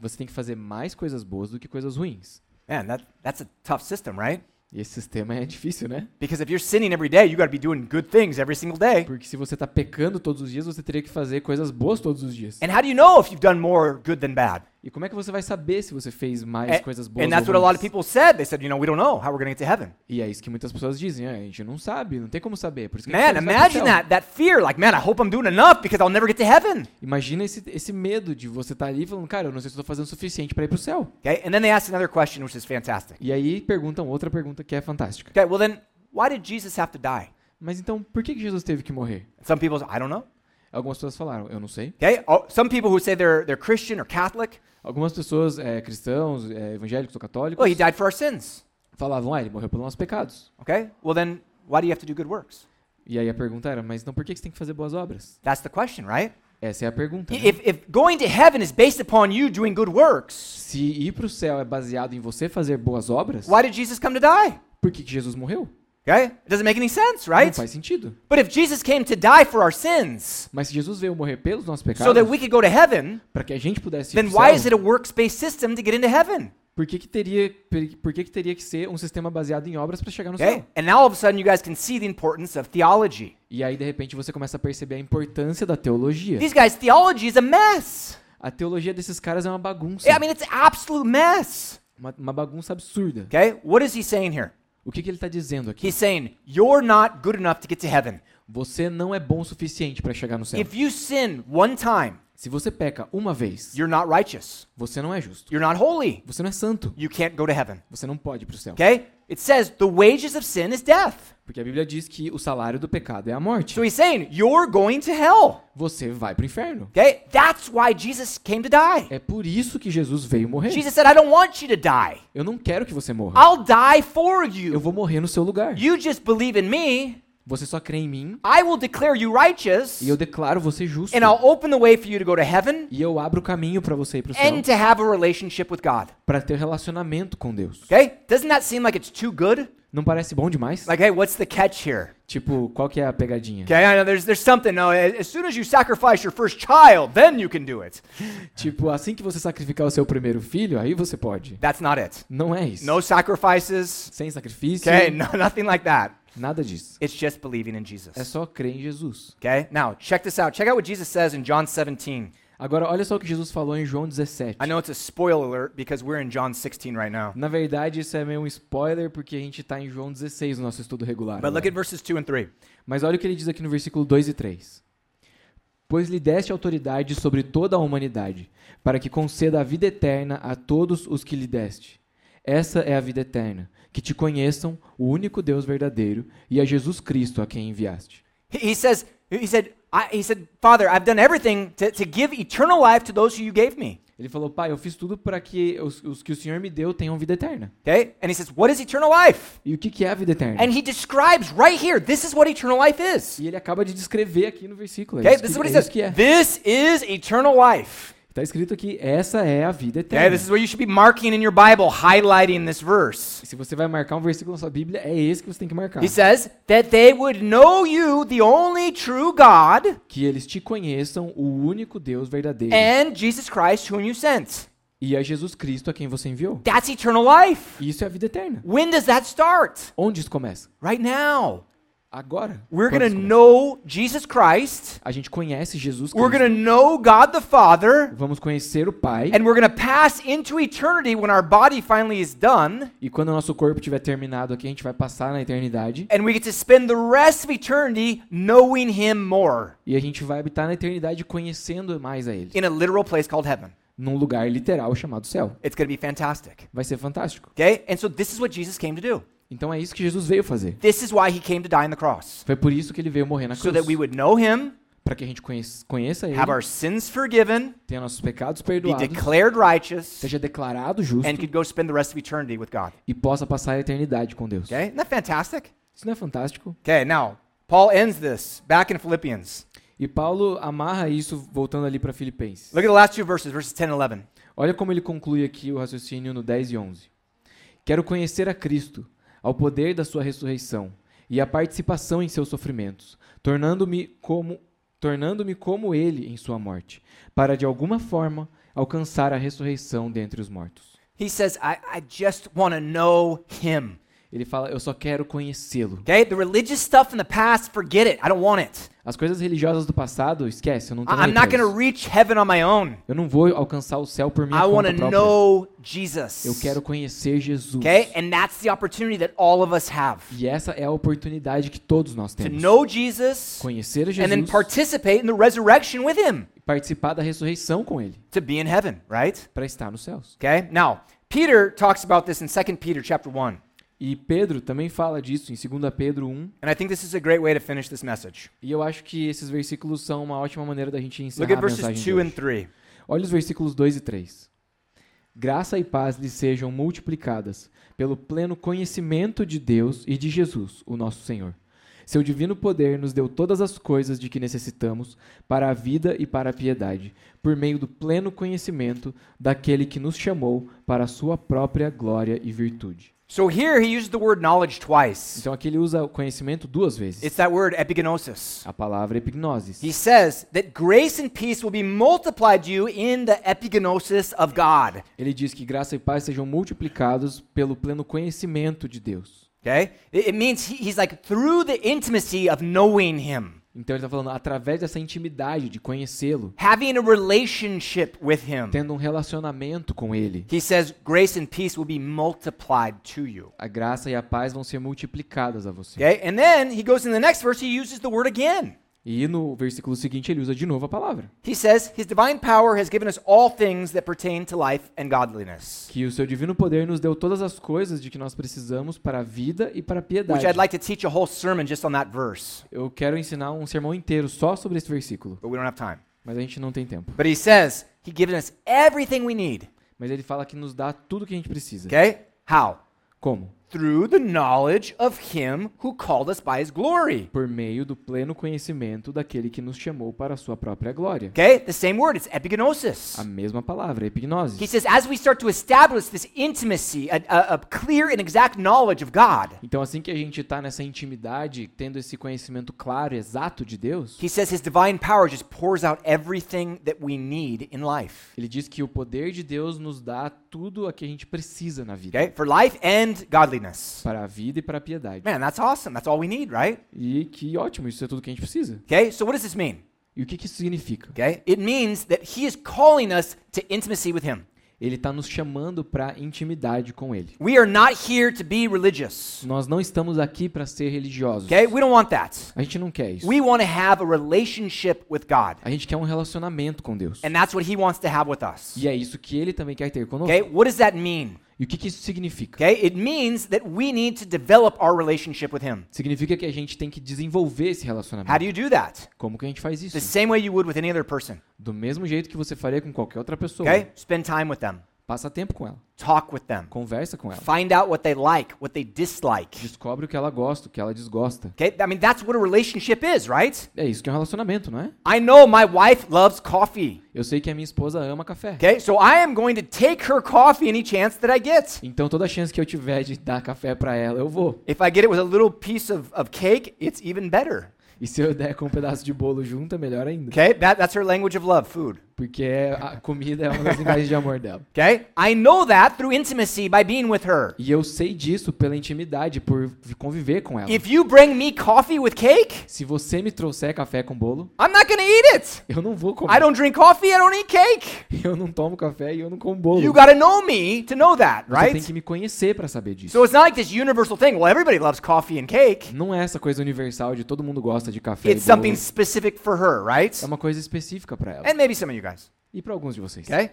você tem que fazer mais coisas boas do que coisas ruins. Man, that, that's a tough system, right? E esse sistema é difícil, né? Because if you're sinning every day, you got to be doing good things every single day. Porque se você tá pecando todos os dias, você teria que fazer coisas boas todos os dias. And how do you know if you've done more good than bad? E como é que você vai saber se você fez mais And, coisas boas and that's what a lot of people said. They said, you know, we don't know how we're going to get to heaven. E é isso que muitas pessoas dizem, ah, a gente não sabe, não tem como saber. Por isso que Man, imagine that, that fear. Like, man, I hope I'm doing enough because I'll never get to heaven. Imagina esse, esse medo de você estar ali falando, cara, eu não sei se tô fazendo o suficiente para ir pro céu. Okay? And then they asked another question, which is fantastic. E aí perguntam outra pergunta que é fantástica. Okay, well then, why did Jesus have to die? Mas então, por que Jesus teve que morrer? Some people say, I don't know. Algumas pessoas falaram, eu não sei. Okay? Some people who say they're, they're Christian or Catholic, Algumas pessoas, é, cristãos, é, evangélicos ou católicos, well, he died for our sins. falavam, ah, ele morreu pelos nossos pecados. Okay? Well then, why do you have to do good works? E aí a pergunta era, mas então por que você tem que fazer boas obras? That's the question, right? Essa é a pergunta. né? If, if going to heaven is based upon you doing good works, Se ir pro céu é baseado em você fazer boas obras, why did Jesus come to die? por que Jesus morreu? Okay? It doesn't make any sense, Não right? faz sentido. But if Jesus came to die for our sins Mas se Jesus veio morrer pelos nossos so pecados, that we could go to heaven, para que a gente pudesse ir then why céu, is it a works-based system to get into heaven? por que que teria, por que que teria que ser um sistema baseado em obras para chegar no Okay? céu? And now all of a sudden you guys can see the importance of theology. E aí de repente você começa a perceber a importância da teologia. These guys, theology is a mess. A teologia desses caras é uma bagunça, I mean, it's absolute mess. uma, uma bagunça absurda. Okay? What is he saying here? O que que ele está dizendo aqui? He's saying, you're not good enough to get to heaven. Você não é bom o suficiente para chegar no céu. If you sin one time, Se você peca uma vez, you're not righteous. você não é justo. You're not holy. Você não é santo. You can't go to heaven. Você não pode ir pro céu. Okay? It says the wages of sin is death. Porque a Bíblia diz que o salário do pecado é a morte. So he's saying, you're going to hell. Você vai pro inferno. Okay? That's why Jesus came to die. É por isso que Jesus veio morrer. Jesus said, I don't want you to die. Eu não quero que você morra. I'll die for Eu you. vou morrer no seu lugar. You just believe in me. Você só crê em mim I will declare you righteous. e eu declaro você justo. And I'll open the way for you to go to heaven E eu abro o caminho para você ir pro céu, and to have a relationship with God. para ter relacionamento com Deus. Okay? Doesn't that seem like it's too good? Não parece bom demais? Like, hey, what's the catch here? Tipo, qual que é a pegadinha? Okay, I know there's there's something. No, as soon as you sacrifice your first child, then you can do it. Tipo, assim que você sacrificar o seu primeiro filho, aí você pode. That's not it. Não é isso. No sacrifices. Sem sacrifício, Okay, no, nothing like that. Nada disso. It's just believing in Jesus. É só crer em Jesus. Okay, now check this out. Check out what Jesus says in John 17. Agora, olha só o que Jesus falou em João 17. I know it's a spoiler alert because we're in John 16 right now. Na verdade, isso é meio um spoiler, porque a gente tá em João 16 no nosso estudo regular. But look at verses 2 and 3. Mas olha o que ele diz aqui no versículo 2 e 3. Pois lhe deste autoridade sobre toda a humanidade, para que conceda a vida eterna a todos os que lhe deste. Essa é a vida eterna, que te conheçam, o único Deus verdadeiro, e a Jesus Cristo a quem enviaste. He, says, he said, I, he said, Father, I've done everything to, to give eternal life to those who you gave me. Ele falou, pai, eu fiz tudo para que os, os que o Senhor me deu tenham vida eterna. Okay? And he says, What is eternal life? E o que, que é a vida eterna? And he describes right here, this is what eternal life is. E ele acaba de descrever aqui no versículo. É Okay? This is que, what he é says. é. This is eternal life. Está escrito aqui, essa é a vida eterna. This is what you should be marking in your Bible, highlighting this verse. Se você vai marcar um versículo na sua Bíblia, é esse que você tem que marcar. He says that they would know you, the only true God, Que eles te conheçam, o único Deus verdadeiro. and Jesus Christ, whom you sent. E a Jesus Cristo a quem você enviou. That's eternal life. Isso é a vida eterna. When does that start? Onde isso começa? Right now. Agora. We're going to know Jesus Christ. A gente conhece Jesus We're Cristo. going to know God the Father. Vamos conhecer o Pai. And we're going to pass into eternity when our body finally is done. E quando o nosso corpo tiver terminado aqui, a gente vai passar na eternidade. And we get to spend the rest of eternity knowing Him more E a gente vai habitar na eternidade conhecendo mais a Ele. in a literal place called heaven. Num lugar literal chamado céu. It's going to be fantastic. Vai ser fantástico. Okay? And so this is what Jesus came to do. Então é isso que Jesus veio fazer. This is why He came to die on the cross. Foi por isso que ele veio morrer na So cruz. that we would know Him, Para que a gente conheça, conheça ele, have our sins forgiven, tenha nossos pecados be perdoados, declared righteous, seja declarado justo and could go spend the rest of eternity with God. e possa passar a eternidade com Deus. Okay? Isn't that fantastic? Isso não é fantástico? Okay, now, Paul ends this back in Philippians. E Paulo amarra isso voltando ali para Filipenses. Look at the last two verses, verses 10 and 11. Olha como ele conclui aqui o raciocínio no 10 e 11. Quero conhecer a Cristo, ao poder da sua ressurreição e a participação em seus sofrimentos, tornando-me como tornando-me como ele em sua morte, para de alguma forma alcançar a ressurreição dentre os mortos. He says, I, I just want to know him. Ele fala, eu só quero conhecê-lo. Okay? The religious stuff in the past, forget it. I don't want it. As coisas religiosas do passado, esquece, eu não nem I'm not to reach heaven on my own. Eu não vou alcançar o céu por minha I want conta to própria. know Jesus. Eu quero conhecer Jesus. Okay? And that's the opportunity that all of us have. E essa é a oportunidade que todos nós To temos. know Jesus Conhecer a and then Jesus participate in the resurrection with him participar da ressurreição com ele, to be in heaven, right? para estar nos céus. Okay? Now, Peter talks about this in 2 Peter chapter 1. E Pedro também fala disso em 2 Pedro 1, And I think this is a great way to finish this message. e eu acho que esses versículos são uma ótima maneira da gente Look encerrar a mensagem de 2 and hoje. 3. Olha os versículos 2 e 3. Graça e paz lhes sejam multiplicadas pelo pleno conhecimento de Deus e de Jesus, o nosso Senhor. Seu divino poder nos deu todas as coisas de que necessitamos para a vida e para a piedade, por meio do pleno conhecimento daquele que nos chamou para a sua própria glória e virtude. So here he uses the word knowledge twice. Então aqui ele usa o conhecimento duas vezes. It's that word epignosis. A palavra epignosis. He says that grace and peace will be multiplied to you in the epignosis of God. Ele diz que graça e paz sejam multiplicados pelo pleno conhecimento de Deus. Okay? It, means he, he's like through the intimacy of knowing him, Então ele está falando através dessa intimidade de conhecê-lo, having a relationship with him. tendo um relacionamento com ele. He says grace and peace will be multiplied to you. A graça e a paz vão ser multiplicadas a você. Okay? And then he goes in the next verse, he uses the word again. E no versículo seguinte ele usa de novo a palavra, He says, His divine power has given us all things that pertain to life and godliness. que o seu divino poder nos deu todas as coisas de que nós precisamos para a vida e para a Which piedade. I'd like to teach a whole sermon just on that verse, Eu quero ensinar um sermão inteiro só sobre esse versículo, but we don't have time. mas a gente não tem tempo. But he says, He's given us everything we need. Mas ele fala que nos dá tudo que a gente precisa. Okay? How? Como? Through the knowledge of Him who called us by His glory. Por meio do pleno conhecimento daquele que nos chamou para a sua própria glória. Okay? The same word, it's epignosis. A mesma palavra, epignose. He says, as we start to establish this intimacy, a, a, a clear and exact knowledge of God, Então, assim que a gente está nessa intimidade, tendo esse conhecimento claro, exato de Deus, He says His divine power just pours out everything that we need in life. ele diz que o poder de Deus nos dá tudo o que a gente precisa na vida, Okay? For life and godliness. Para a vida e para a piedade. Man, that's awesome. That's all we need, right? E que ótimo, isso é tudo que a gente precisa. Okay? So what does this mean? E o que, que isso significa? Okay? It means that He is calling us to intimacy with Him. Ele está nos chamando para intimidade com Ele. We are not here to be religious. Nós não estamos aqui para ser religiosos. Okay? We don't want that. A gente não quer isso. We want to have a relationship with God. A gente quer um relacionamento com Deus. And that's what He wants to have with us. E é isso que Ele também quer ter conosco. Okay? What does that mean? E o que, que isso significa? Okay? It means that we need to develop our relationship with Him. Significa que a gente tem que desenvolver esse How relacionamento. do you do that? Como que a gente faz isso? The same way you would with any other person. Do mesmo jeito que você faria com qualquer outra pessoa. Okay? Spend time with them. Passa tempo com ela. Talk with them. Conversa com ela. Find out what they like, what they dislike. Descobre o que ela gosta, o que ela desgosta. Okay? I mean, that's what a relationship is, right? É isso que é um relacionamento, não é? I know my wife loves coffee. Eu sei que a minha esposa ama café. Okay? So I am going to take her coffee any chance that I get. Então toda chance que eu tiver de dar café pra ela, eu vou. If I get it with a little piece of, of cake, it's even better. E se eu der com um pedaço de bolo junto, é melhor ainda. Okay? That, that's her language of love, food. Porque é- a comida é uma das linguagens de amor dela. Okay? I know that through intimacy by being with her. E eu sei disso pela intimidade, por vi- conviver com ela. If you bring me coffee with cake, Se você me trouxer café com bolo, I'm not to eat it. eu não vou I comer. don't drink coffee, I don't eat cake. Eu não tomo café e eu não como bolo. You got to know me to know that, Você tem right? que me conhecer pra saber disso. So it's not like this universal thing. Well, everybody loves coffee and cake. Não é essa coisa universal de todo mundo gosta de café It's e bolo. something specific for her, right? É uma coisa específica pra ela. And maybe some of you guys. E pra alguns de vocês. Okay?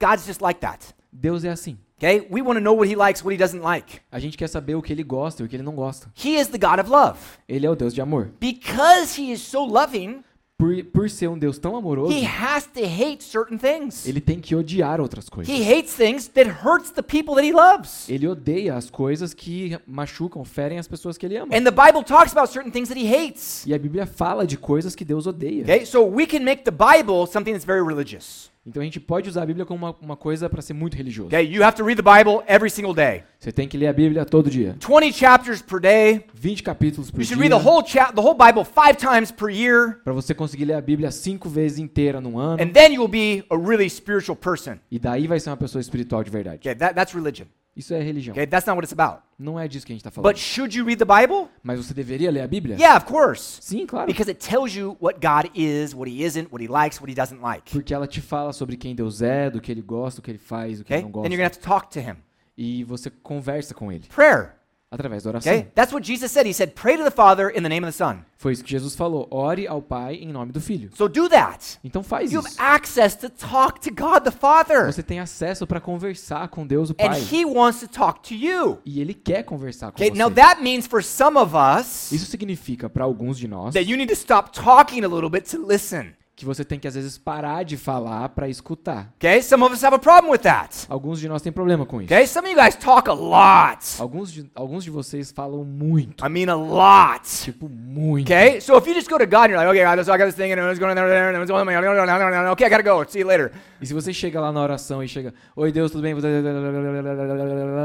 God's just like that. Deus é assim. Okay? We want to know what he likes, what he doesn't like. A gente quer saber o que ele gosta e o que ele não gosta. He is the God of love. Ele é o Deus de amor. Because he is so loving, Por, por ser um Deus tão amoroso, he has to hate certain things. ele tem que odiar outras coisas. He hates things that hurts the people that he loves. Ele odeia as coisas que machucam, ferem as pessoas que ele ama. And the Bible talks about certain things that he hates. E a Bíblia fala de coisas que Deus odeia. Okay? So we can make the Bible something that's very religious. Então a gente pode usar a Bíblia como uma, uma coisa para ser muito religioso. Okay, you have to read the Bible every single day. Você tem que ler a Bíblia todo dia. 20 chapters per day. 20 capítulos por You should dia. read the whole cha- the whole Bible 5 times per year. Para você conseguir ler a Bíblia cinco vezes inteira num ano. And then be a really spiritual person. E daí vai ser uma pessoa espiritual de verdade. Okay, that, that's religion. Isso é religião. Okay, that's not what it's about. Não é disso que a gente está falando. But should you read the Bible? Mas você deveria ler a Bíblia? Yeah, of course. Sim, claro. Because it tells you what God is, what He isn't, what He likes, what He doesn't like. Porque ela te fala sobre quem Deus é, do que ele gosta, do que ele faz, do que Okay? ele não gosta. you're going to have to talk to Him. E você conversa com ele Prayer. Através da oração. Okay? That's what Jesus said. He said, pray to the Father in the name of the Son. Foi isso que Jesus falou. Ore ao Pai em nome do Filho. So do that. Então faz You have isso. access to talk to God the Father. Você tem acesso para conversar com Deus o And Pai. He wants to talk to you. E ele quer conversar com Okay, você. now that means for some of us Isso significa para alguns de nós that you need to stop talking a little bit to listen. Que você tem que às vezes parar de falar para escutar. Okay? Some of us have a problem with that. Alguns de nós têm problema com isso. Okay? Some of you guys talk a lot. Alguns de, alguns de vocês falam muito. I mean a lot. Tipo, muito. Okay? So if you just go to God and you're like, okay, God, so I got this thing and it's going there, and it's going there, okay, I gotta go. See you later. E se você chega lá na oração e chega, oi Deus, tudo bem?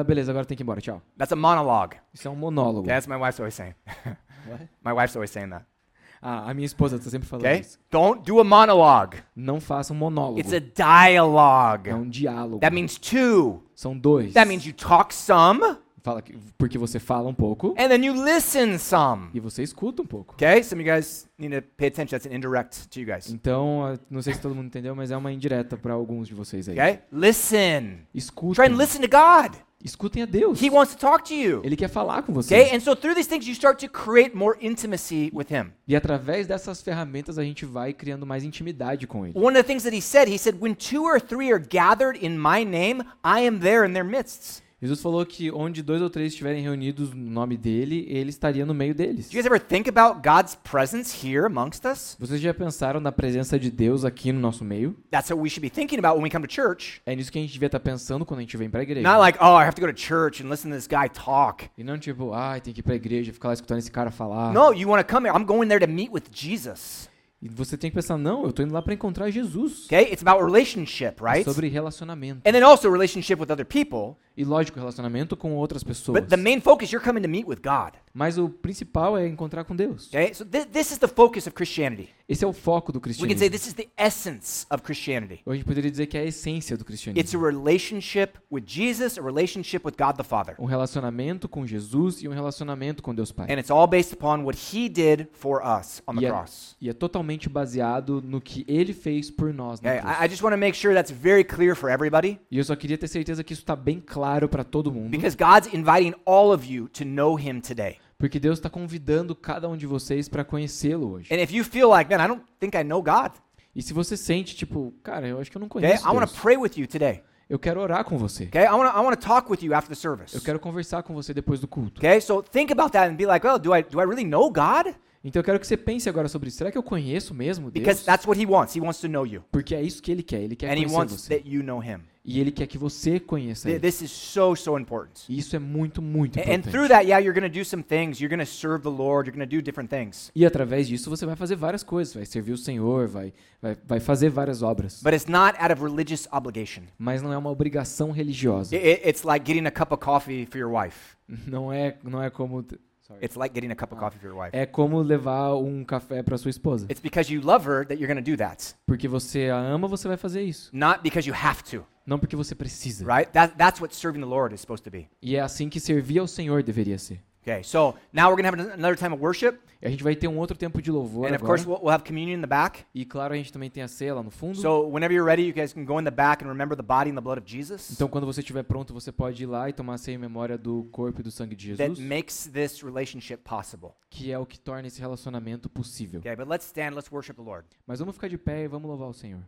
Beleza, agora tem que ir embora, tchau. That's a monologue. Isso é um monólogo. Okay, that's my wife's always saying. What? my wife's always saying that. Ah, a minha esposa tá sempre falando Okay? isso. Don't do a monologue. Não faça um monólogo. It's a dialogue. É um diálogo. That means two. São dois. That means you talk some Fala que- porque você fala um pouco and then you listen some. e você escuta um pouco. Okay? Some of you guys need to pay attention. That's an indirect to you guys. Então, não sei se todo mundo entendeu, mas é uma indireta para alguns de vocês aí. Okay? Listen. Try Escutem. and listen to God. Escutem a Deus. He wants to talk to you. Ele quer falar com você. Okay? And so through these things, you start to create more intimacy with Him. E através dessas ferramentas a gente vai criando mais intimidade com ele. One of the things that He said, He said, When two or three are gathered in my name, I am there in their midst. Jesus falou que onde dois ou três estiverem reunidos no nome dele, ele estaria no meio deles. Do you guys ever think about God's presence here amongst us? Vocês já pensaram na presença de Deus aqui no nosso meio? That's what we should be thinking about when we come to church. É nisso que a gente devia estar pensando quando a gente vem pra igreja. Not like, oh, I have to go to church and listen to this guy talk. E não tipo, ai, tem que ir pra igreja, ficar lá escutando esse cara falar. No, you want to come here. I'm going there to meet with Jesus. E você tem que pensar, não, eu tô indo lá pra encontrar Jesus. Okay? It's about relationship, É right? sobre relacionamento. And then also relationship with other people. E lógico, relacionamento com outras pessoas. But the main focus, you're coming to meet with God. Mas o principal é encontrar com Deus. Okay? So thi- this is the focus of Christianity. Esse é o foco do We can cristianismo. say this is the essence of Christianity. Ou a gente poderia dizer que é a essência do It's a cristianismo. relationship with Jesus, a relationship with God the Father. Um relacionamento com Jesus e um relacionamento com Deus Pai. And it's all based upon what he did for us on the E é, cross. e é totalmente baseado no que ele fez por nós na Okay? cruz. I, I just want to make sure that's very clear for everybody E eu só queria ter certeza que isso está bem claro para todo mundo. because God's inviting all of you to know him today. Porque Deus está convidando cada um de vocês para conhecê-lo hoje. And if you feel like, man, I don't think I know God, E se você sente, tipo, cara, eu acho que eu não okay, conheço I want to pray with you today. Eu quero orar com você. Okay? I want to I want to talk with you after the service. Eu quero conversar com você depois do culto. Okay? So think about that and be like, well, do I do I really know God? Então eu quero que você pense agora sobre isso. Será que eu conheço mesmo Deus? Because that's what he wants. He wants to know you. Porque é isso que ele quer. Ele quer And he conhecer wants você. that you know him. E ele quer que você conheça Th-. This is so so important. E isso é muito, muito And importante. through that, yeah, you're going to do some things. You're going to serve the Lord. You're going to do different things. E através disso você vai fazer várias coisas. Vai servir o Senhor, vai, vai, vai fazer várias obras. But it's not out of religious obligation. Mas não é uma obrigação religiosa. I- i- it's like getting a cup of coffee for your wife. Não é, não é como... Sorry. It's like getting a cup of coffee for your wife. É como levar um café para sua esposa. It's because you love her that you're going to do that, Porque você a ama, você vai fazer isso. not because you have to. Não porque você precisa. Right? That, that's what serving the Lord is supposed to be. E é assim que servir ao Senhor deveria ser. Okay, so now we're to have an- another time of worship. E a gente vai ter um outro tempo de louvor And of agora. course, we'll, we'll have communion in the back. E claro, a gente também tem a ceia lá no fundo. So whenever you're ready, you guys can go in the back and remember the body and the blood of Jesus. Então, quando você estiver pronto, você pode ir lá e tomar a ceia em memória do corpo e do sangue de That Jesus, makes this relationship possible. que é o que torna esse relacionamento possível. Okay, but let's stand, let's worship the Lord. Mas vamos ficar de pé e vamos louvar o Senhor.